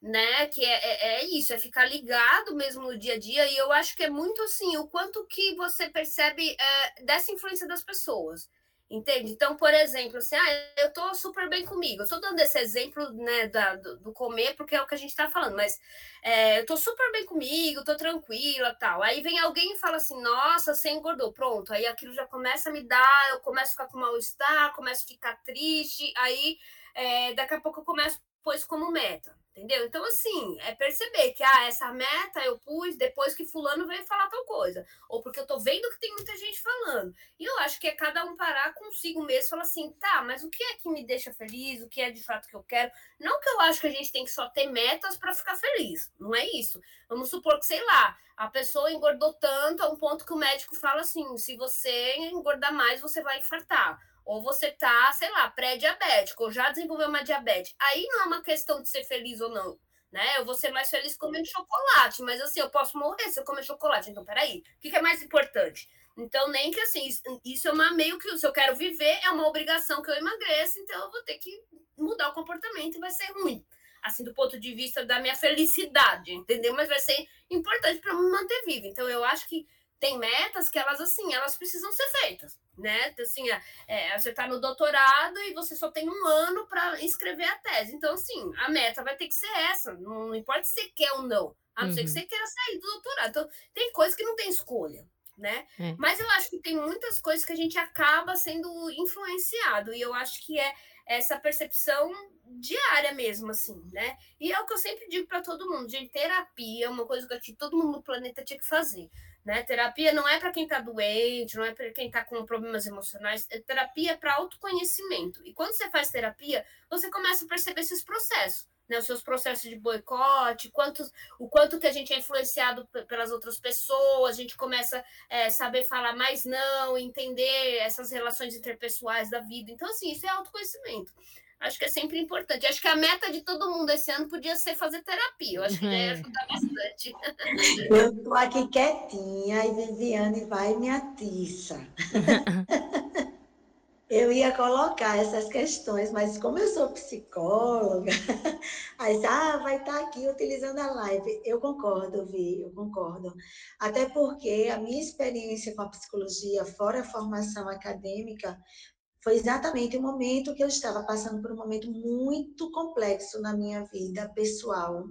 né? Que é, é, é, isso, é ficar ligado mesmo no dia a dia. E eu acho que é muito assim, o quanto que você percebe é, dessa influência das pessoas. Entende? Então, por exemplo, assim, ah, eu tô super bem comigo. Eu tô dando esse exemplo, né, da, do, do comer, porque é o que a gente tá falando, mas é, eu tô super bem comigo, tô tranquila tal. Aí vem alguém e fala assim, nossa, você engordou, pronto. Aí aquilo já começa a me dar, eu começo a ficar com mal-estar, começo a ficar triste, aí é, daqui a pouco eu começo a pôr isso como meta entendeu? Então, assim, é perceber que, ah, essa meta eu pus depois que fulano veio falar tal coisa, ou porque eu tô vendo que tem muita gente falando. E eu acho que é cada um parar consigo mesmo e falar assim, tá, mas o que é que me deixa feliz, o que é de fato que eu quero? Não que eu acho que a gente tem que só ter metas para ficar feliz, não é isso. Vamos supor que, sei lá, a pessoa engordou tanto a um ponto que o médico fala assim, se você engordar mais, você vai infartar ou você tá, sei lá, pré-diabético, ou já desenvolveu uma diabetes. Aí não é uma questão de ser feliz ou não, né? Eu vou ser mais feliz comendo chocolate, mas assim, eu posso morrer se eu comer chocolate. Então, peraí, o que, que é mais importante? Então, nem que assim, isso é uma meio que se eu quero viver, é uma obrigação que eu emagreça, então eu vou ter que mudar o comportamento e vai ser ruim. Assim, do ponto de vista da minha felicidade, entendeu? Mas vai ser importante para me manter viva. Então, eu acho que tem metas que elas, assim, elas precisam ser feitas né? Assim, é, é você está no doutorado e você só tem um ano para escrever a tese. Então, assim, a meta vai ter que ser essa. Não, importa se você quer ou não. A não uhum. ser que uhum. você queira sair do doutorado. Então, tem coisas que não tem escolha, né? É. Mas eu acho que tem muitas coisas que a gente acaba sendo influenciado. E eu acho que é essa percepção diária mesmo, assim, né? E é o que eu sempre digo para todo mundo, de terapia, uma coisa que todo mundo no planeta tinha que fazer. Né? Terapia não é para quem está doente, não é para quem está com problemas emocionais, é terapia para autoconhecimento. E quando você faz terapia, você começa a perceber esses processos, né? Os seus processos de boicote, quantos, o quanto que a gente é influenciado pelas outras pessoas, a gente começa a é, saber falar mais não, entender essas relações interpessoais da vida. Então, assim, isso é autoconhecimento acho que é sempre importante. Acho que a meta de todo mundo esse ano podia ser fazer terapia. Eu acho que ia é. ajudar bastante. (laughs) Eu estou aqui quietinha e Viviane vai e me atiça. (laughs) Eu ia colocar essas questões, mas como eu sou psicóloga, (laughs) aí ah, vai estar tá aqui utilizando a live. Eu concordo, Vi, eu concordo. Até porque a minha experiência com a psicologia, fora a formação acadêmica, foi exatamente o momento que eu estava passando por um momento muito complexo na minha vida pessoal.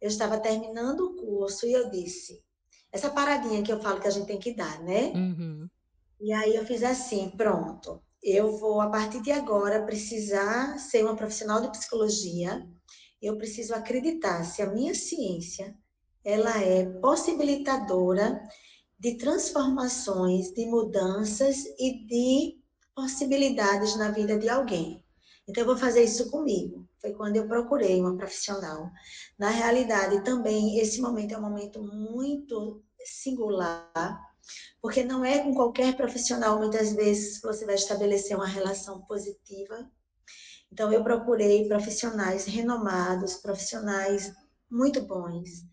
Eu estava terminando o curso e eu disse, essa paradinha que eu falo que a gente tem que dar, né? Uhum. E aí eu fiz assim, pronto, eu vou, a partir de agora, precisar ser uma profissional de psicologia, eu preciso acreditar se a minha ciência ela é possibilitadora de transformações, de mudanças e de possibilidades na vida de alguém. Então, eu vou fazer isso comigo. Foi quando eu procurei uma profissional. Na realidade, também, esse momento é um momento muito singular, porque não é com qualquer profissional, muitas vezes, que você vai estabelecer uma relação positiva. Então, eu procurei profissionais renomados, profissionais muito bons,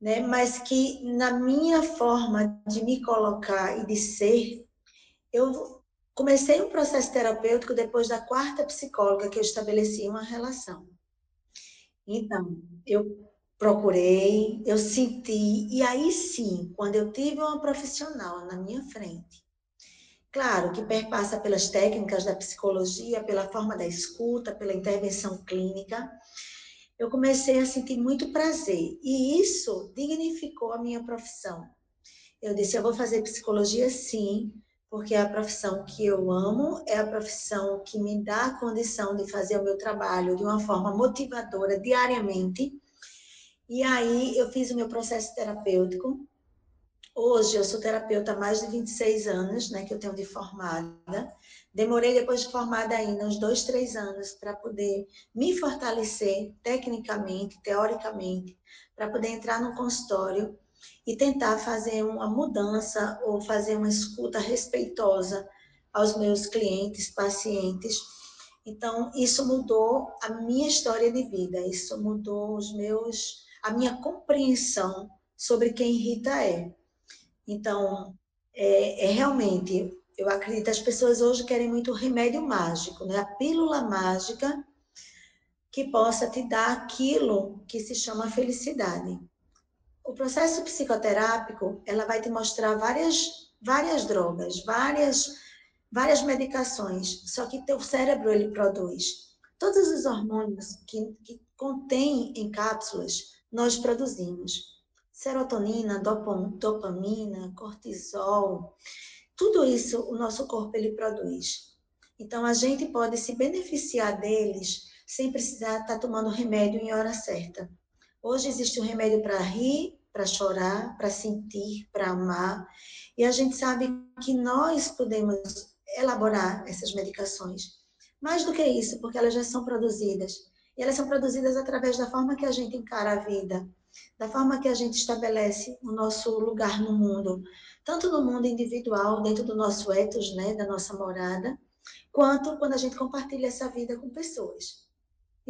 né? mas que, na minha forma de me colocar e de ser, eu comecei um processo terapêutico depois da quarta psicóloga que eu estabeleci uma relação. Então, eu procurei, eu senti, e aí sim, quando eu tive uma profissional na minha frente, claro que perpassa pelas técnicas da psicologia, pela forma da escuta, pela intervenção clínica, eu comecei a sentir muito prazer, e isso dignificou a minha profissão. Eu disse, eu vou fazer psicologia sim, porque é a profissão que eu amo, é a profissão que me dá a condição de fazer o meu trabalho de uma forma motivadora diariamente, e aí eu fiz o meu processo terapêutico. Hoje eu sou terapeuta há mais de 26 anos, né, que eu tenho de formada. Demorei depois de formada ainda uns dois, três anos para poder me fortalecer tecnicamente, teoricamente, para poder entrar no consultório e tentar fazer uma mudança ou fazer uma escuta respeitosa aos meus clientes, pacientes. Então, isso mudou a minha história de vida, isso mudou os meus a minha compreensão sobre quem Rita é. Então, é, é realmente, eu acredito as pessoas hoje querem muito remédio mágico, né? A pílula mágica que possa te dar aquilo que se chama felicidade. O processo psicoterápico, ela vai te mostrar várias, várias drogas, várias, várias medicações, só que teu cérebro ele produz todos os hormônios que, que contém em cápsulas nós produzimos. Serotonina, dopamina, cortisol, tudo isso o nosso corpo ele produz. Então a gente pode se beneficiar deles sem precisar estar tomando remédio em hora certa. Hoje existe um remédio para rir, para chorar, para sentir, para amar, e a gente sabe que nós podemos elaborar essas medicações. Mais do que isso, porque elas já são produzidas e elas são produzidas através da forma que a gente encara a vida, da forma que a gente estabelece o nosso lugar no mundo, tanto no mundo individual, dentro do nosso ethos, né, da nossa morada, quanto quando a gente compartilha essa vida com pessoas.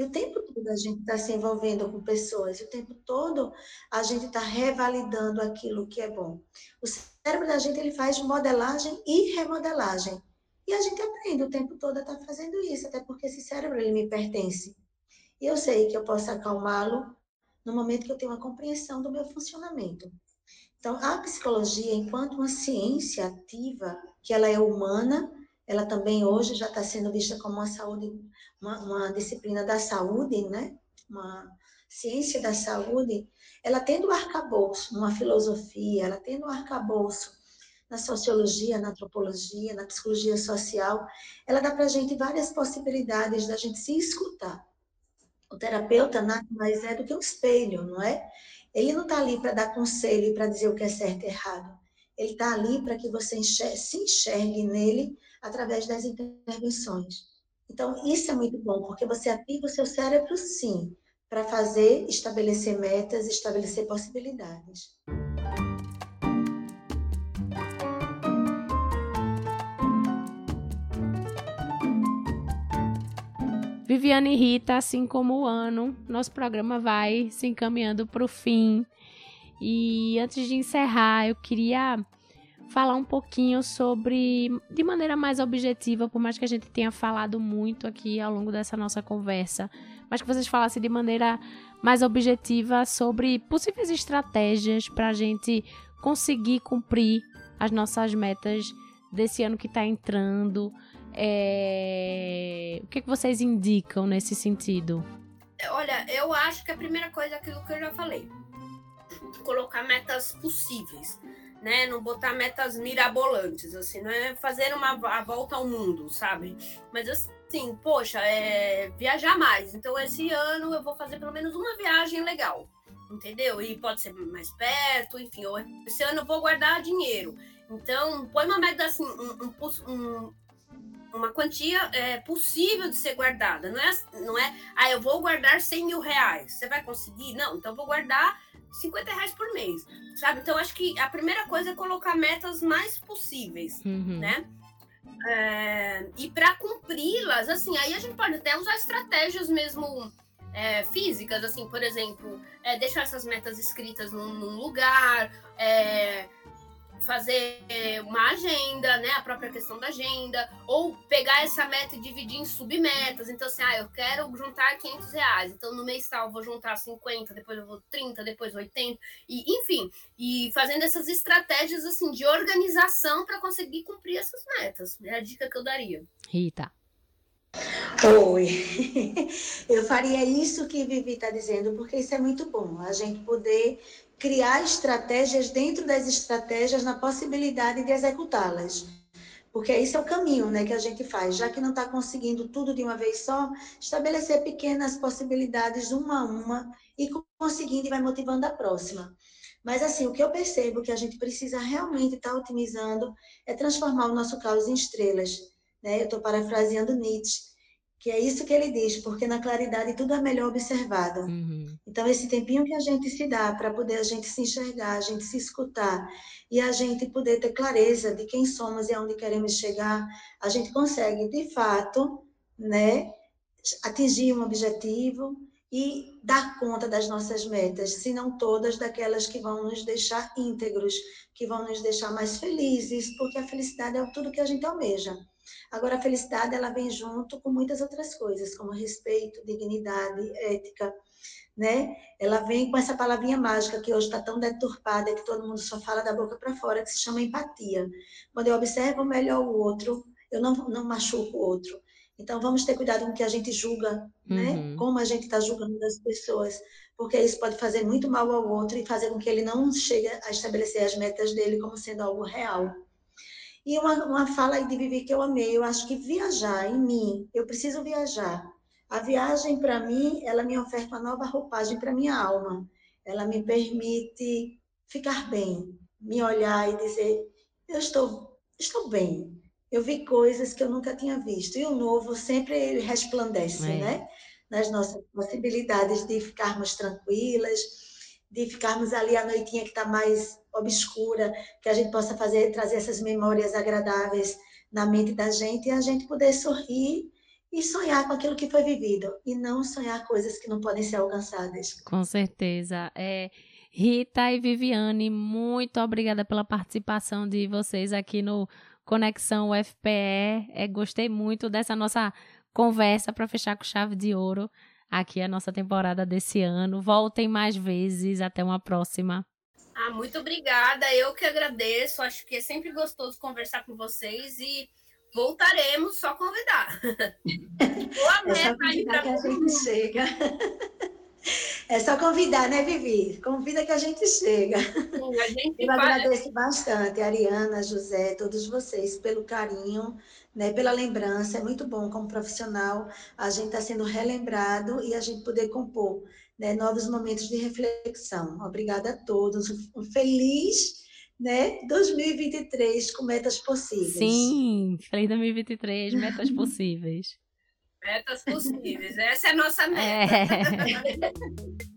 E o tempo todo a gente está se envolvendo com pessoas, o tempo todo a gente está revalidando aquilo que é bom. O cérebro da gente ele faz modelagem e remodelagem. E a gente aprende o tempo todo a estar tá fazendo isso, até porque esse cérebro ele me pertence. E eu sei que eu posso acalmá-lo no momento que eu tenho uma compreensão do meu funcionamento. Então, a psicologia, enquanto uma ciência ativa, que ela é humana, ela também hoje já está sendo vista como uma saúde, uma, uma disciplina da saúde, né? Uma ciência da saúde, ela tendo um arcabouço numa filosofia, ela tendo um arcabouço na sociologia, na antropologia, na psicologia social, ela dá para a gente várias possibilidades da gente se escutar. O terapeuta nada mais é do que um espelho, não é? Ele não está ali para dar conselho e para dizer o que é certo e errado. Ele está ali para que você enxergue, se enxergue nele através das intervenções. Então, isso é muito bom, porque você ativa o seu cérebro, sim, para fazer, estabelecer metas, estabelecer possibilidades. Viviane e Rita, assim como o ano, nosso programa vai se encaminhando para o fim. E antes de encerrar, eu queria falar um pouquinho sobre, de maneira mais objetiva, por mais que a gente tenha falado muito aqui ao longo dessa nossa conversa, mas que vocês falassem de maneira mais objetiva sobre possíveis estratégias para a gente conseguir cumprir as nossas metas desse ano que está entrando. É... O que, que vocês indicam nesse sentido? Olha, eu acho que a primeira coisa é aquilo que eu já falei. Colocar metas possíveis né? Não botar metas mirabolantes, assim, não é fazer uma a volta ao mundo, sabe? Mas assim, poxa, é viajar mais. Então, esse ano eu vou fazer pelo menos uma viagem legal, entendeu? E pode ser mais perto, enfim. Esse ano eu vou guardar dinheiro. Então, põe uma meta assim, um, um, um uma quantia é, possível de ser guardada. Não é, não é, ah, eu vou guardar 100 mil reais. Você vai conseguir? Não, então eu vou guardar 50 reais por mês, sabe? Então, acho que a primeira coisa é colocar metas mais possíveis, uhum. né? É, e para cumpri-las, assim, aí a gente pode até usar estratégias mesmo é, físicas, assim, por exemplo, é, deixar essas metas escritas num, num lugar, é, fazer uma agenda, né? A própria questão da agenda, ou pegar essa meta e dividir em submetas. Então, assim, ah, eu quero juntar 500 reais. Então, no mês tal, eu vou juntar 50, depois eu vou 30, depois 80, e enfim, e fazendo essas estratégias, assim, de organização para conseguir cumprir essas metas. É a dica que eu daria. Rita. Oi, (laughs) eu faria isso que Vivi está dizendo, porque isso é muito bom, a gente poder criar estratégias dentro das estratégias na possibilidade de executá-las. Porque esse é o caminho né, que a gente faz. Já que não está conseguindo tudo de uma vez só, estabelecer pequenas possibilidades uma a uma e conseguindo e vai motivando a próxima. Mas assim, o que eu percebo que a gente precisa realmente estar tá otimizando é transformar o nosso caos em estrelas. Né? Eu estou parafraseando Nietzsche que é isso que ele diz, porque na claridade tudo é melhor observado. Uhum. Então, esse tempinho que a gente se dá para poder a gente se enxergar, a gente se escutar e a gente poder ter clareza de quem somos e aonde queremos chegar, a gente consegue, de fato, né, atingir um objetivo e dar conta das nossas metas, se não todas daquelas que vão nos deixar íntegros, que vão nos deixar mais felizes, porque a felicidade é tudo que a gente almeja. Agora, a felicidade ela vem junto com muitas outras coisas, como respeito, dignidade, ética, né? Ela vem com essa palavrinha mágica que hoje está tão deturpada que todo mundo só fala da boca para fora, que se chama empatia. Quando eu observo melhor o outro, eu não, não machuco o outro. Então, vamos ter cuidado com o que a gente julga, né? uhum. né? Como a gente está julgando as pessoas, porque isso pode fazer muito mal ao outro e fazer com que ele não chegue a estabelecer as metas dele como sendo algo real. E uma, uma fala aí de Vivi que eu amei, eu acho que viajar em mim, eu preciso viajar. A viagem, para mim, ela me oferta uma nova roupagem para minha alma. Ela me permite ficar bem, me olhar e dizer: eu estou, estou bem. Eu vi coisas que eu nunca tinha visto. E o novo sempre resplandece, é. né? Nas nossas possibilidades de ficarmos tranquilas, de ficarmos ali a noitinha que está mais obscura, que a gente possa fazer, trazer essas memórias agradáveis na mente da gente e a gente poder sorrir e sonhar com aquilo que foi vivido e não sonhar coisas que não podem ser alcançadas. Com certeza. É, Rita e Viviane, muito obrigada pela participação de vocês aqui no Conexão UFPE. É, gostei muito dessa nossa conversa para fechar com chave de ouro aqui a nossa temporada desse ano. Voltem mais vezes. Até uma próxima. Ah, muito obrigada. Eu que agradeço. Acho que é sempre gostoso conversar com vocês e voltaremos, só convidar. (laughs) Boa é só convidar que a gente chega. É só convidar, né, Vivi? Convida que a gente chega. Sim, a gente Eu agradeço bastante, Ariana, José, todos vocês, pelo carinho, né, pela lembrança. É muito bom como profissional a gente está sendo relembrado e a gente poder compor né, novos momentos de reflexão. Obrigada a todos. Um feliz né, 2023 com metas possíveis. Sim, feliz 2023, metas (laughs) possíveis. metas possíveis, essa é a nossa meta. É. (laughs)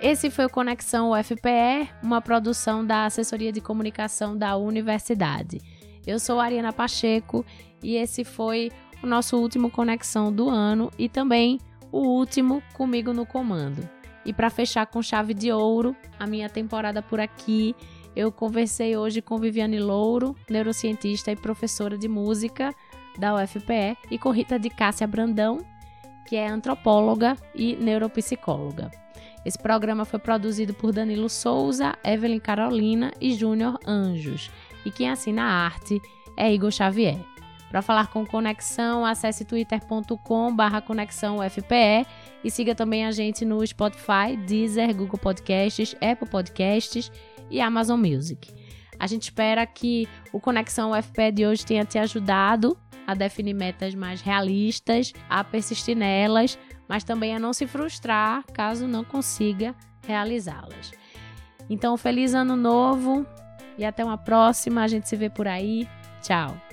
Esse foi o Conexão UFPE, uma produção da Assessoria de Comunicação da Universidade. Eu sou Ariana Pacheco e esse foi o nosso último Conexão do ano e também o último comigo no comando. E para fechar com chave de ouro a minha temporada por aqui, eu conversei hoje com Viviane Louro, neurocientista e professora de música da UFPE, e com Rita de Cássia Brandão, que é antropóloga e neuropsicóloga. Esse programa foi produzido por Danilo Souza, Evelyn Carolina e Júnior Anjos. E quem assina a arte é Igor Xavier. Para falar com Conexão, acesse twitter.com/barra conexão UFPE e siga também a gente no Spotify, Deezer, Google Podcasts, Apple Podcasts e Amazon Music. A gente espera que o Conexão UFPE de hoje tenha te ajudado a definir metas mais realistas, a persistir nelas, mas também a não se frustrar caso não consiga realizá-las. Então, feliz ano novo e até uma próxima. A gente se vê por aí. Tchau.